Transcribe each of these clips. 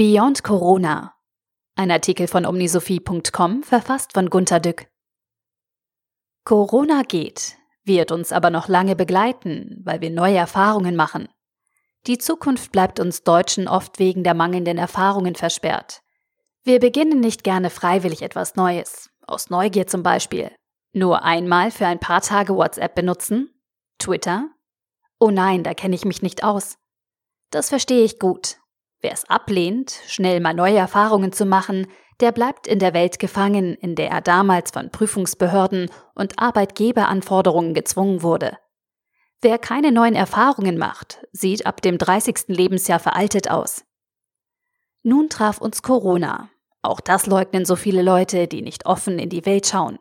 Beyond Corona. Ein Artikel von omnisophie.com, verfasst von Gunter Dück. Corona geht, wird uns aber noch lange begleiten, weil wir neue Erfahrungen machen. Die Zukunft bleibt uns Deutschen oft wegen der mangelnden Erfahrungen versperrt. Wir beginnen nicht gerne freiwillig etwas Neues, aus Neugier zum Beispiel. Nur einmal für ein paar Tage WhatsApp benutzen? Twitter? Oh nein, da kenne ich mich nicht aus. Das verstehe ich gut. Wer es ablehnt, schnell mal neue Erfahrungen zu machen, der bleibt in der Welt gefangen, in der er damals von Prüfungsbehörden und Arbeitgeberanforderungen gezwungen wurde. Wer keine neuen Erfahrungen macht, sieht ab dem 30. Lebensjahr veraltet aus. Nun traf uns Corona. Auch das leugnen so viele Leute, die nicht offen in die Welt schauen.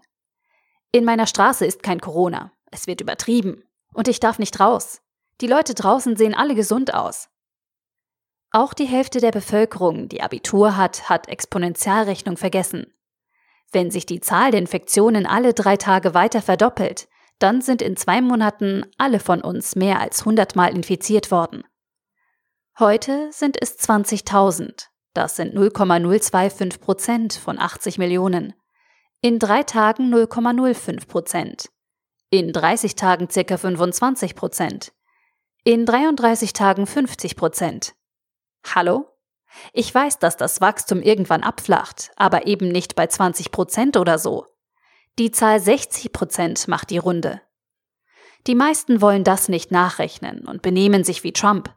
In meiner Straße ist kein Corona. Es wird übertrieben. Und ich darf nicht raus. Die Leute draußen sehen alle gesund aus. Auch die Hälfte der Bevölkerung, die Abitur hat, hat Exponentialrechnung vergessen. Wenn sich die Zahl der Infektionen alle drei Tage weiter verdoppelt, dann sind in zwei Monaten alle von uns mehr als 100 Mal infiziert worden. Heute sind es 20.000. Das sind 0,025 Prozent von 80 Millionen. In drei Tagen 0,05 Prozent. In 30 Tagen circa 25 Prozent. In 33 Tagen 50 Prozent. Hallo? Ich weiß, dass das Wachstum irgendwann abflacht, aber eben nicht bei 20 Prozent oder so. Die Zahl 60 Prozent macht die Runde. Die meisten wollen das nicht nachrechnen und benehmen sich wie Trump.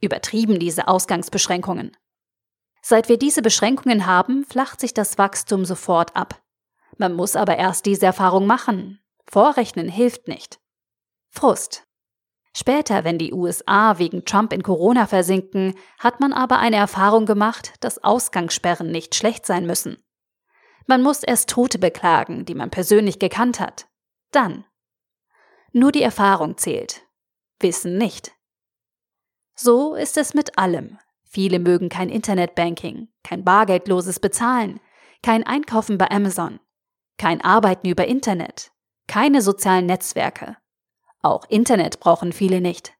Übertrieben diese Ausgangsbeschränkungen. Seit wir diese Beschränkungen haben, flacht sich das Wachstum sofort ab. Man muss aber erst diese Erfahrung machen. Vorrechnen hilft nicht. Frust. Später, wenn die USA wegen Trump in Corona versinken, hat man aber eine Erfahrung gemacht, dass Ausgangssperren nicht schlecht sein müssen. Man muss erst Tote beklagen, die man persönlich gekannt hat. Dann. Nur die Erfahrung zählt. Wissen nicht. So ist es mit allem. Viele mögen kein Internetbanking, kein bargeldloses Bezahlen, kein Einkaufen bei Amazon, kein Arbeiten über Internet, keine sozialen Netzwerke, auch Internet brauchen viele nicht.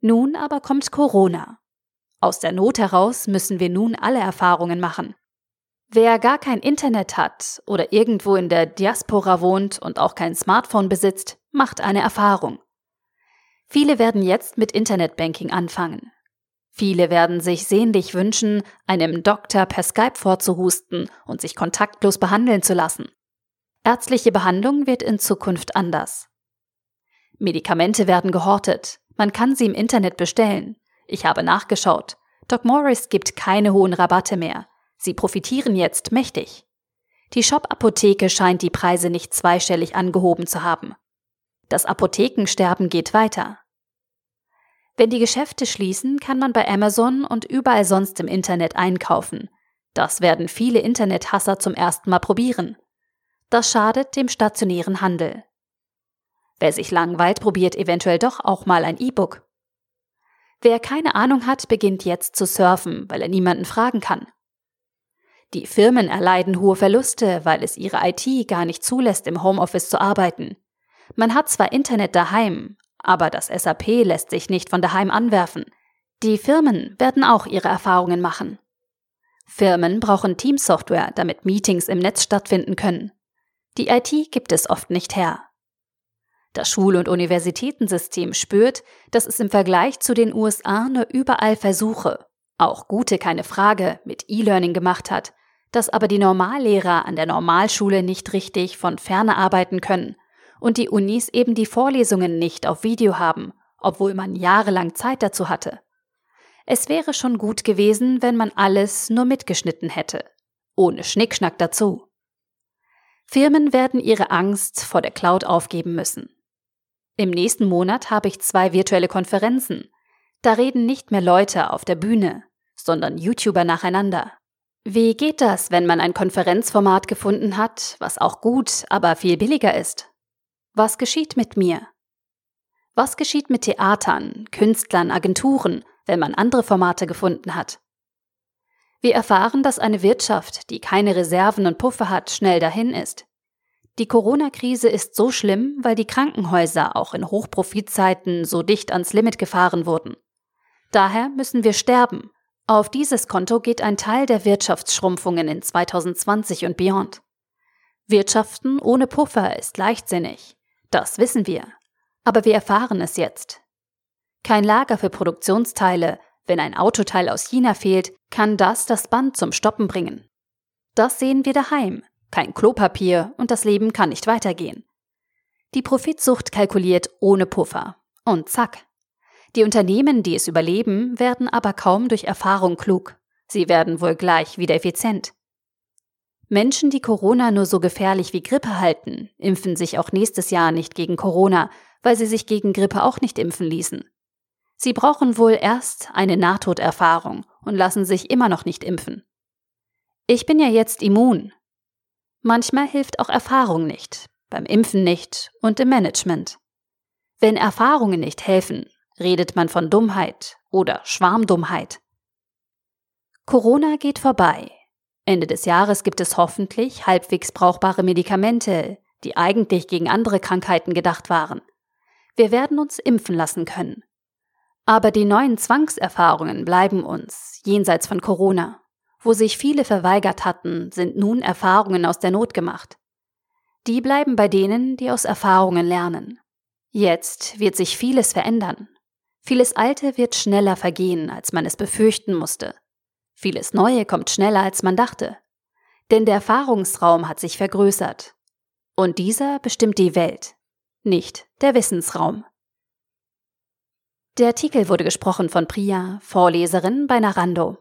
Nun aber kommt Corona. Aus der Not heraus müssen wir nun alle Erfahrungen machen. Wer gar kein Internet hat oder irgendwo in der Diaspora wohnt und auch kein Smartphone besitzt, macht eine Erfahrung. Viele werden jetzt mit Internetbanking anfangen. Viele werden sich sehnlich wünschen, einem Doktor per Skype vorzuhusten und sich kontaktlos behandeln zu lassen. Ärztliche Behandlung wird in Zukunft anders. Medikamente werden gehortet. Man kann sie im Internet bestellen. Ich habe nachgeschaut. Doc Morris gibt keine hohen Rabatte mehr. Sie profitieren jetzt mächtig. Die Shop-Apotheke scheint die Preise nicht zweistellig angehoben zu haben. Das Apothekensterben geht weiter. Wenn die Geschäfte schließen, kann man bei Amazon und überall sonst im Internet einkaufen. Das werden viele Internethasser zum ersten Mal probieren. Das schadet dem stationären Handel. Wer sich langweilt, probiert eventuell doch auch mal ein E-Book. Wer keine Ahnung hat, beginnt jetzt zu surfen, weil er niemanden fragen kann. Die Firmen erleiden hohe Verluste, weil es ihre IT gar nicht zulässt, im Homeoffice zu arbeiten. Man hat zwar Internet daheim, aber das SAP lässt sich nicht von daheim anwerfen. Die Firmen werden auch ihre Erfahrungen machen. Firmen brauchen Teamsoftware, damit Meetings im Netz stattfinden können. Die IT gibt es oft nicht her. Das Schul- und Universitätensystem spürt, dass es im Vergleich zu den USA nur überall Versuche, auch gute keine Frage, mit E-Learning gemacht hat, dass aber die Normallehrer an der Normalschule nicht richtig von ferne arbeiten können und die Unis eben die Vorlesungen nicht auf Video haben, obwohl man jahrelang Zeit dazu hatte. Es wäre schon gut gewesen, wenn man alles nur mitgeschnitten hätte, ohne Schnickschnack dazu. Firmen werden ihre Angst vor der Cloud aufgeben müssen. Im nächsten Monat habe ich zwei virtuelle Konferenzen. Da reden nicht mehr Leute auf der Bühne, sondern YouTuber nacheinander. Wie geht das, wenn man ein Konferenzformat gefunden hat, was auch gut, aber viel billiger ist? Was geschieht mit mir? Was geschieht mit Theatern, Künstlern, Agenturen, wenn man andere Formate gefunden hat? Wir erfahren, dass eine Wirtschaft, die keine Reserven und Puffer hat, schnell dahin ist. Die Corona-Krise ist so schlimm, weil die Krankenhäuser auch in Hochprofitzeiten so dicht ans Limit gefahren wurden. Daher müssen wir sterben, Auf dieses Konto geht ein Teil der Wirtschaftsschrumpfungen in 2020 und beyond. Wirtschaften ohne Puffer ist leichtsinnig. Das wissen wir. Aber wir erfahren es jetzt. Kein Lager für Produktionsteile. Wenn ein Autoteil aus China fehlt, kann das das Band zum Stoppen bringen. Das sehen wir daheim. Kein Klopapier und das Leben kann nicht weitergehen. Die Profitsucht kalkuliert ohne Puffer. Und zack. Die Unternehmen, die es überleben, werden aber kaum durch Erfahrung klug. Sie werden wohl gleich wieder effizient. Menschen, die Corona nur so gefährlich wie Grippe halten, impfen sich auch nächstes Jahr nicht gegen Corona, weil sie sich gegen Grippe auch nicht impfen ließen. Sie brauchen wohl erst eine Nahtoderfahrung und lassen sich immer noch nicht impfen. Ich bin ja jetzt immun. Manchmal hilft auch Erfahrung nicht, beim Impfen nicht und im Management. Wenn Erfahrungen nicht helfen, redet man von Dummheit oder Schwarmdummheit. Corona geht vorbei. Ende des Jahres gibt es hoffentlich halbwegs brauchbare Medikamente, die eigentlich gegen andere Krankheiten gedacht waren. Wir werden uns impfen lassen können. Aber die neuen Zwangserfahrungen bleiben uns, jenseits von Corona. Wo sich viele verweigert hatten, sind nun Erfahrungen aus der Not gemacht. Die bleiben bei denen, die aus Erfahrungen lernen. Jetzt wird sich vieles verändern. Vieles Alte wird schneller vergehen, als man es befürchten musste. Vieles Neue kommt schneller, als man dachte. Denn der Erfahrungsraum hat sich vergrößert. Und dieser bestimmt die Welt, nicht der Wissensraum. Der Artikel wurde gesprochen von Priya, Vorleserin bei Narando.